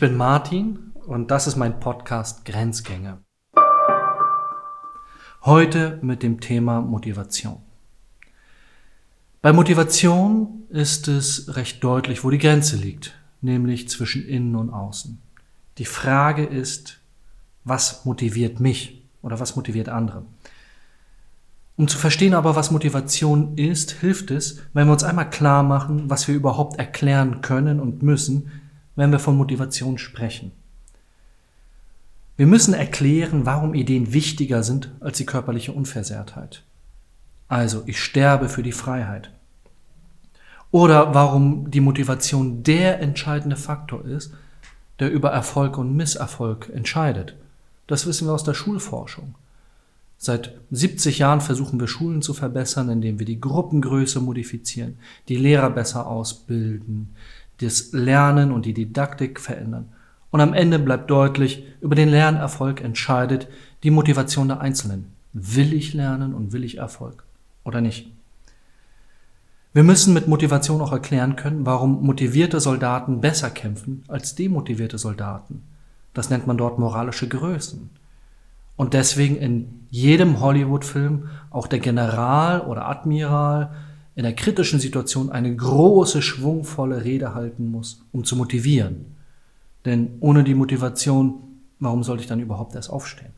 Ich bin Martin und das ist mein Podcast Grenzgänge. Heute mit dem Thema Motivation. Bei Motivation ist es recht deutlich, wo die Grenze liegt, nämlich zwischen innen und außen. Die Frage ist, was motiviert mich oder was motiviert andere? Um zu verstehen aber, was Motivation ist, hilft es, wenn wir uns einmal klar machen, was wir überhaupt erklären können und müssen, wenn wir von Motivation sprechen. Wir müssen erklären, warum Ideen wichtiger sind als die körperliche Unversehrtheit. Also, ich sterbe für die Freiheit. Oder warum die Motivation der entscheidende Faktor ist, der über Erfolg und Misserfolg entscheidet. Das wissen wir aus der Schulforschung. Seit 70 Jahren versuchen wir Schulen zu verbessern, indem wir die Gruppengröße modifizieren, die Lehrer besser ausbilden, das Lernen und die Didaktik verändern. Und am Ende bleibt deutlich, über den Lernerfolg entscheidet die Motivation der Einzelnen. Will ich lernen und will ich Erfolg oder nicht? Wir müssen mit Motivation auch erklären können, warum motivierte Soldaten besser kämpfen als demotivierte Soldaten. Das nennt man dort moralische Größen. Und deswegen in jedem Hollywood-Film auch der General oder Admiral in der kritischen Situation eine große, schwungvolle Rede halten muss, um zu motivieren. Denn ohne die Motivation, warum sollte ich dann überhaupt erst aufstehen?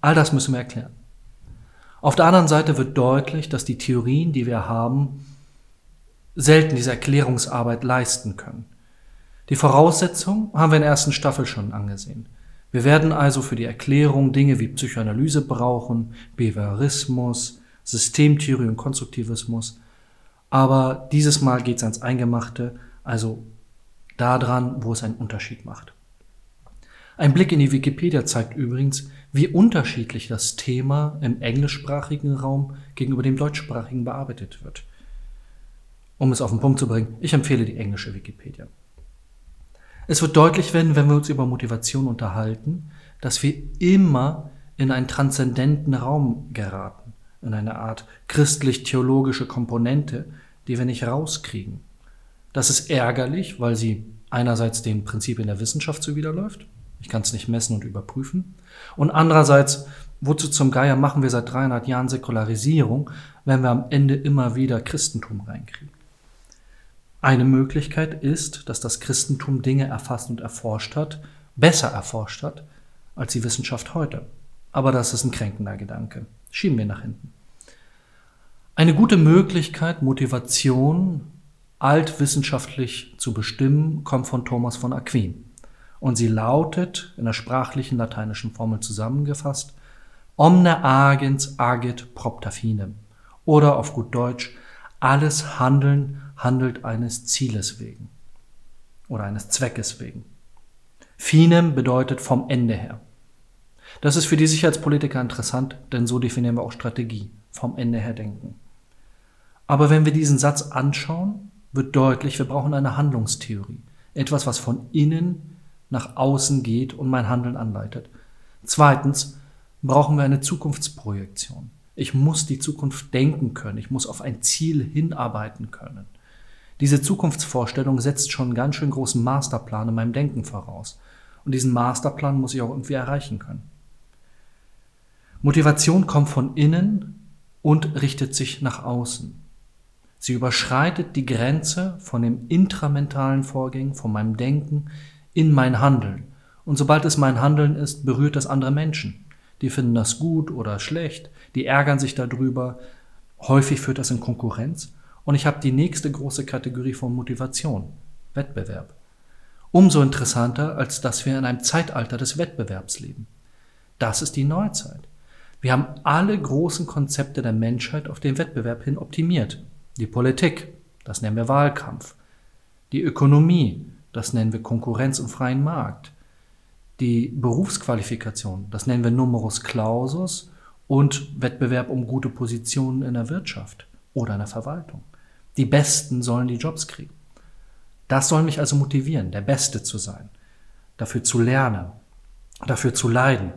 All das müssen wir erklären. Auf der anderen Seite wird deutlich, dass die Theorien, die wir haben, selten diese Erklärungsarbeit leisten können. Die Voraussetzung haben wir in der ersten Staffel schon angesehen. Wir werden also für die Erklärung Dinge wie Psychoanalyse brauchen, Behaviorismus, Systemtheorie und Konstruktivismus. Aber dieses Mal geht es ans Eingemachte, also daran, wo es einen Unterschied macht. Ein Blick in die Wikipedia zeigt übrigens, wie unterschiedlich das Thema im englischsprachigen Raum gegenüber dem deutschsprachigen bearbeitet wird. Um es auf den Punkt zu bringen, ich empfehle die englische Wikipedia. Es wird deutlich werden, wenn wir uns über Motivation unterhalten, dass wir immer in einen transzendenten Raum geraten in eine Art christlich-theologische Komponente, die wir nicht rauskriegen. Das ist ärgerlich, weil sie einerseits den Prinzipien der Wissenschaft zuwiderläuft. Ich kann es nicht messen und überprüfen. Und andererseits, wozu zum Geier machen wir seit 300 Jahren Säkularisierung, wenn wir am Ende immer wieder Christentum reinkriegen? Eine Möglichkeit ist, dass das Christentum Dinge erfasst und erforscht hat, besser erforscht hat, als die Wissenschaft heute. Aber das ist ein kränkender Gedanke. Schieben wir nach hinten. Eine gute Möglichkeit, Motivation altwissenschaftlich zu bestimmen, kommt von Thomas von Aquin. Und sie lautet, in der sprachlichen lateinischen Formel zusammengefasst, Omne agens agit propter finem. Oder auf gut Deutsch, alles Handeln handelt eines Zieles wegen. Oder eines Zweckes wegen. Finem bedeutet vom Ende her. Das ist für die Sicherheitspolitiker interessant, denn so definieren wir auch Strategie, vom Ende her denken. Aber wenn wir diesen Satz anschauen, wird deutlich, wir brauchen eine Handlungstheorie. Etwas, was von innen nach außen geht und mein Handeln anleitet. Zweitens brauchen wir eine Zukunftsprojektion. Ich muss die Zukunft denken können. Ich muss auf ein Ziel hinarbeiten können. Diese Zukunftsvorstellung setzt schon einen ganz schön großen Masterplan in meinem Denken voraus. Und diesen Masterplan muss ich auch irgendwie erreichen können. Motivation kommt von innen und richtet sich nach außen. Sie überschreitet die Grenze von dem intramentalen Vorgängen, von meinem Denken in mein Handeln. Und sobald es mein Handeln ist, berührt das andere Menschen. Die finden das gut oder schlecht, die ärgern sich darüber. Häufig führt das in Konkurrenz. Und ich habe die nächste große Kategorie von Motivation, Wettbewerb. Umso interessanter, als dass wir in einem Zeitalter des Wettbewerbs leben. Das ist die Neuzeit. Wir haben alle großen Konzepte der Menschheit auf den Wettbewerb hin optimiert. Die Politik, das nennen wir Wahlkampf. Die Ökonomie, das nennen wir Konkurrenz und freien Markt. Die Berufsqualifikation, das nennen wir Numerus Clausus und Wettbewerb um gute Positionen in der Wirtschaft oder in der Verwaltung. Die Besten sollen die Jobs kriegen. Das soll mich also motivieren, der Beste zu sein, dafür zu lernen, dafür zu leiden,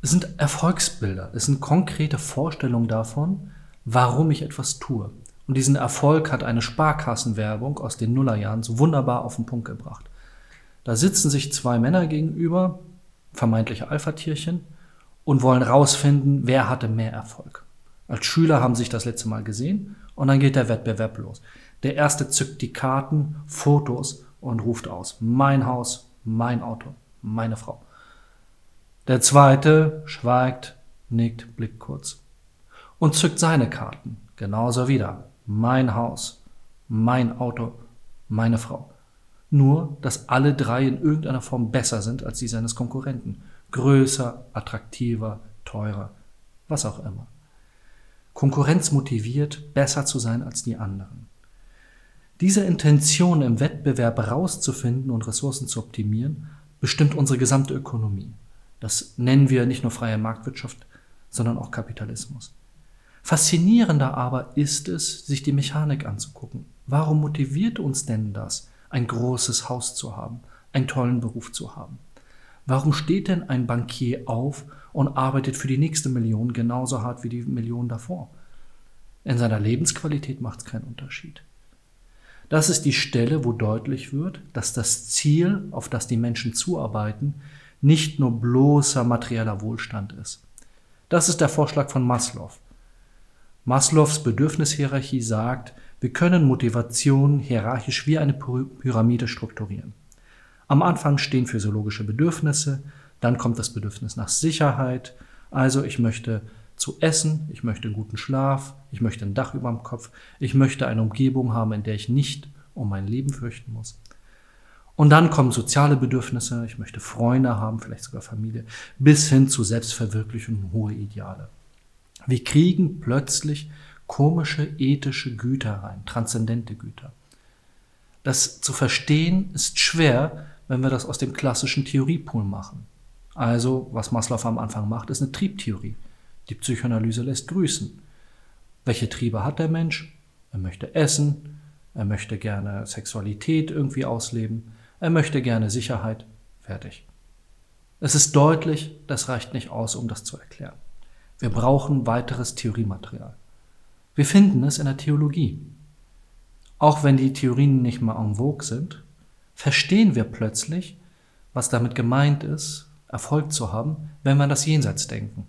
es sind Erfolgsbilder, es sind konkrete Vorstellungen davon, warum ich etwas tue. Und diesen Erfolg hat eine Sparkassenwerbung aus den Nullerjahren so wunderbar auf den Punkt gebracht. Da sitzen sich zwei Männer gegenüber, vermeintliche Alpha-Tierchen, und wollen rausfinden, wer hatte mehr Erfolg. Als Schüler haben sich das letzte Mal gesehen und dann geht der Wettbewerb los. Der erste zückt die Karten, Fotos und ruft aus. Mein Haus, mein Auto, meine Frau. Der zweite schweigt, nickt, blickt kurz und zückt seine Karten. Genauso wieder. Mein Haus, mein Auto, meine Frau. Nur, dass alle drei in irgendeiner Form besser sind als die seines Konkurrenten. Größer, attraktiver, teurer, was auch immer. Konkurrenz motiviert, besser zu sein als die anderen. Diese Intention im Wettbewerb herauszufinden und Ressourcen zu optimieren, bestimmt unsere gesamte Ökonomie. Das nennen wir nicht nur freie Marktwirtschaft, sondern auch Kapitalismus. Faszinierender aber ist es, sich die Mechanik anzugucken. Warum motiviert uns denn das, ein großes Haus zu haben, einen tollen Beruf zu haben? Warum steht denn ein Bankier auf und arbeitet für die nächste Million genauso hart wie die Million davor? In seiner Lebensqualität macht es keinen Unterschied. Das ist die Stelle, wo deutlich wird, dass das Ziel, auf das die Menschen zuarbeiten, nicht nur bloßer materieller Wohlstand ist. Das ist der Vorschlag von Maslow. Maslows Bedürfnishierarchie sagt, wir können Motivation hierarchisch wie eine Pyramide strukturieren. Am Anfang stehen physiologische Bedürfnisse, dann kommt das Bedürfnis nach Sicherheit, also ich möchte zu essen, ich möchte guten Schlaf, ich möchte ein Dach über dem Kopf, ich möchte eine Umgebung haben, in der ich nicht um mein Leben fürchten muss. Und dann kommen soziale Bedürfnisse, ich möchte Freunde haben, vielleicht sogar Familie, bis hin zu Selbstverwirklichung und hohe Ideale. Wir kriegen plötzlich komische ethische Güter rein, transzendente Güter. Das zu verstehen ist schwer, wenn wir das aus dem klassischen Theoriepool machen. Also, was Maslow am Anfang macht, ist eine Triebtheorie. Die Psychoanalyse lässt grüßen. Welche Triebe hat der Mensch? Er möchte essen, er möchte gerne Sexualität irgendwie ausleben, er möchte gerne Sicherheit. Fertig. Es ist deutlich, das reicht nicht aus, um das zu erklären. Wir brauchen weiteres Theoriematerial. Wir finden es in der Theologie. Auch wenn die Theorien nicht mehr en vogue sind, verstehen wir plötzlich, was damit gemeint ist, Erfolg zu haben, wenn wir an das Jenseits denken.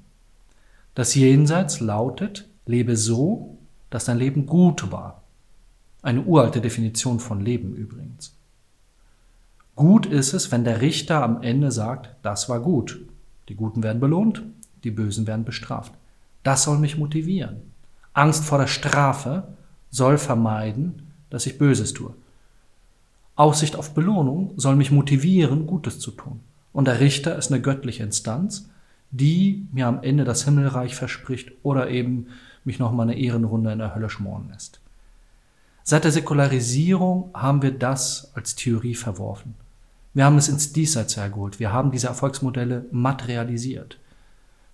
Das Jenseits lautet, lebe so, dass dein Leben gut war. Eine uralte Definition von Leben übrigens. Gut ist es, wenn der Richter am Ende sagt, das war gut. Die Guten werden belohnt, die Bösen werden bestraft. Das soll mich motivieren. Angst vor der Strafe soll vermeiden, dass ich Böses tue. Aussicht auf Belohnung soll mich motivieren, Gutes zu tun. Und der Richter ist eine göttliche Instanz, die mir am Ende das Himmelreich verspricht oder eben mich nochmal eine Ehrenrunde in der Hölle schmoren lässt. Seit der Säkularisierung haben wir das als Theorie verworfen. Wir haben es ins Diesseits hergeholt. Wir haben diese Erfolgsmodelle materialisiert.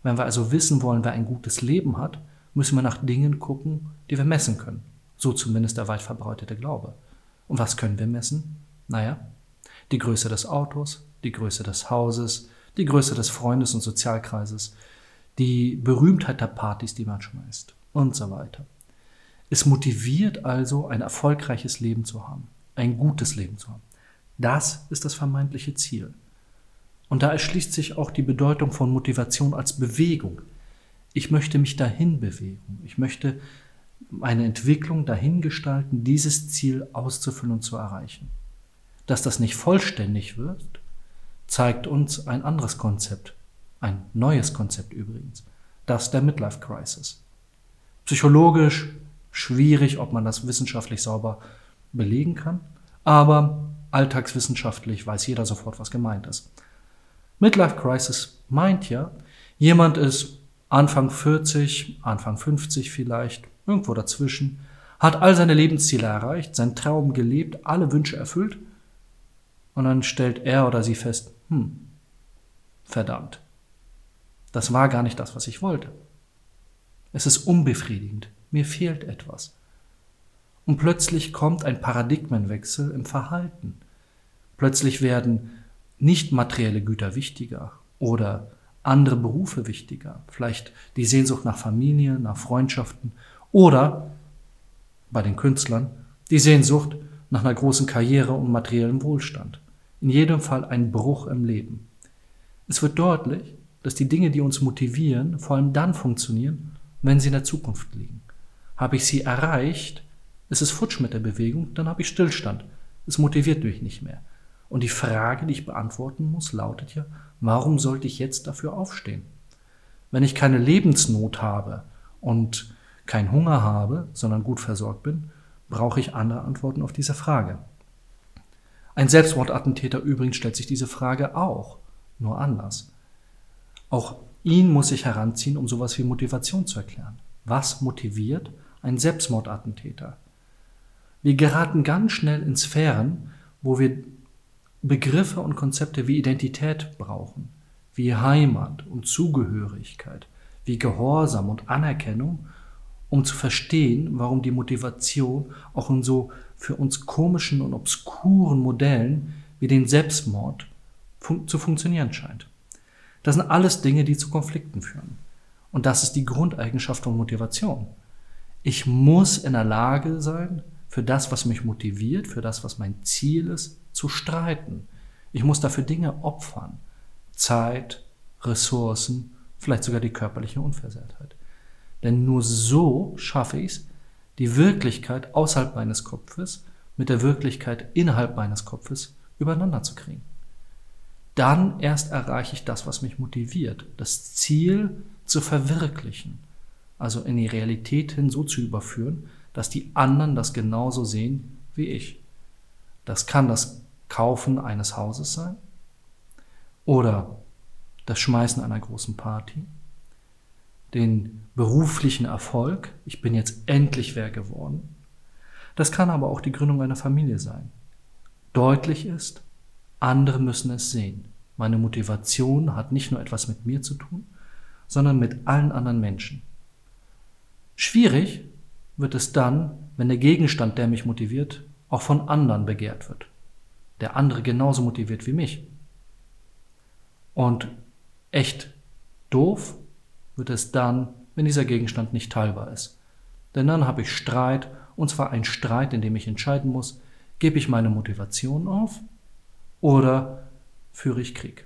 Wenn wir also wissen wollen, wer ein gutes Leben hat, müssen wir nach Dingen gucken, die wir messen können. So zumindest der weit verbreitete Glaube. Und was können wir messen? Naja, die Größe des Autos, die Größe des Hauses, die Größe des Freundes- und Sozialkreises, die Berühmtheit der Partys, die man schmeißt und so weiter. Es motiviert also, ein erfolgreiches Leben zu haben, ein gutes Leben zu haben. Das ist das vermeintliche Ziel. Und da erschließt sich auch die Bedeutung von Motivation als Bewegung. Ich möchte mich dahin bewegen. Ich möchte meine Entwicklung dahin gestalten, dieses Ziel auszufüllen und zu erreichen. Dass das nicht vollständig wird, zeigt uns ein anderes Konzept, ein neues Konzept übrigens, das der Midlife Crisis. Psychologisch schwierig, ob man das wissenschaftlich sauber belegen kann, aber alltagswissenschaftlich weiß jeder sofort, was gemeint ist. Midlife Crisis meint ja, jemand ist Anfang 40, Anfang 50 vielleicht, irgendwo dazwischen, hat all seine Lebensziele erreicht, seinen Traum gelebt, alle Wünsche erfüllt und dann stellt er oder sie fest, hm, verdammt, das war gar nicht das, was ich wollte. Es ist unbefriedigend, mir fehlt etwas. Und plötzlich kommt ein Paradigmenwechsel im Verhalten. Plötzlich werden nicht materielle Güter wichtiger oder andere Berufe wichtiger. Vielleicht die Sehnsucht nach Familie, nach Freundschaften oder bei den Künstlern die Sehnsucht nach einer großen Karriere und materiellem Wohlstand. in jedem Fall ein Bruch im Leben. Es wird deutlich, dass die Dinge, die uns motivieren, vor allem dann funktionieren, wenn sie in der Zukunft liegen. Habe ich sie erreicht, ist es futsch mit der Bewegung, dann habe ich Stillstand. Es motiviert mich nicht mehr. Und die Frage, die ich beantworten muss, lautet ja, warum sollte ich jetzt dafür aufstehen? Wenn ich keine Lebensnot habe und keinen Hunger habe, sondern gut versorgt bin, brauche ich andere Antworten auf diese Frage. Ein Selbstmordattentäter übrigens stellt sich diese Frage auch, nur anders. Auch ihn muss ich heranziehen, um sowas wie Motivation zu erklären. Was motiviert einen Selbstmordattentäter? Wir geraten ganz schnell in Sphären, wo wir Begriffe und Konzepte wie Identität brauchen, wie Heimat und Zugehörigkeit, wie Gehorsam und Anerkennung, um zu verstehen, warum die Motivation auch in so für uns komischen und obskuren Modellen wie den Selbstmord fun zu funktionieren scheint. Das sind alles Dinge, die zu Konflikten führen. Und das ist die Grundeigenschaft von Motivation. Ich muss in der Lage sein, für das, was mich motiviert, für das, was mein Ziel ist, zu streiten. Ich muss dafür Dinge opfern. Zeit, Ressourcen, vielleicht sogar die körperliche Unversehrtheit. Denn nur so schaffe ich es, die Wirklichkeit außerhalb meines Kopfes mit der Wirklichkeit innerhalb meines Kopfes übereinander zu kriegen. Dann erst erreiche ich das, was mich motiviert, das Ziel zu verwirklichen, also in die Realität hin so zu überführen, dass die anderen das genauso sehen wie ich. Das kann das Kaufen eines Hauses sein oder das Schmeißen einer großen Party den beruflichen Erfolg, ich bin jetzt endlich wer geworden. Das kann aber auch die Gründung einer Familie sein. Deutlich ist, andere müssen es sehen. Meine Motivation hat nicht nur etwas mit mir zu tun, sondern mit allen anderen Menschen. Schwierig wird es dann, wenn der Gegenstand, der mich motiviert, auch von anderen begehrt wird. Der andere genauso motiviert wie mich. Und echt doof wird es dann, wenn dieser Gegenstand nicht teilbar ist. Denn dann habe ich Streit, und zwar ein Streit, in dem ich entscheiden muss, gebe ich meine Motivation auf oder führe ich Krieg.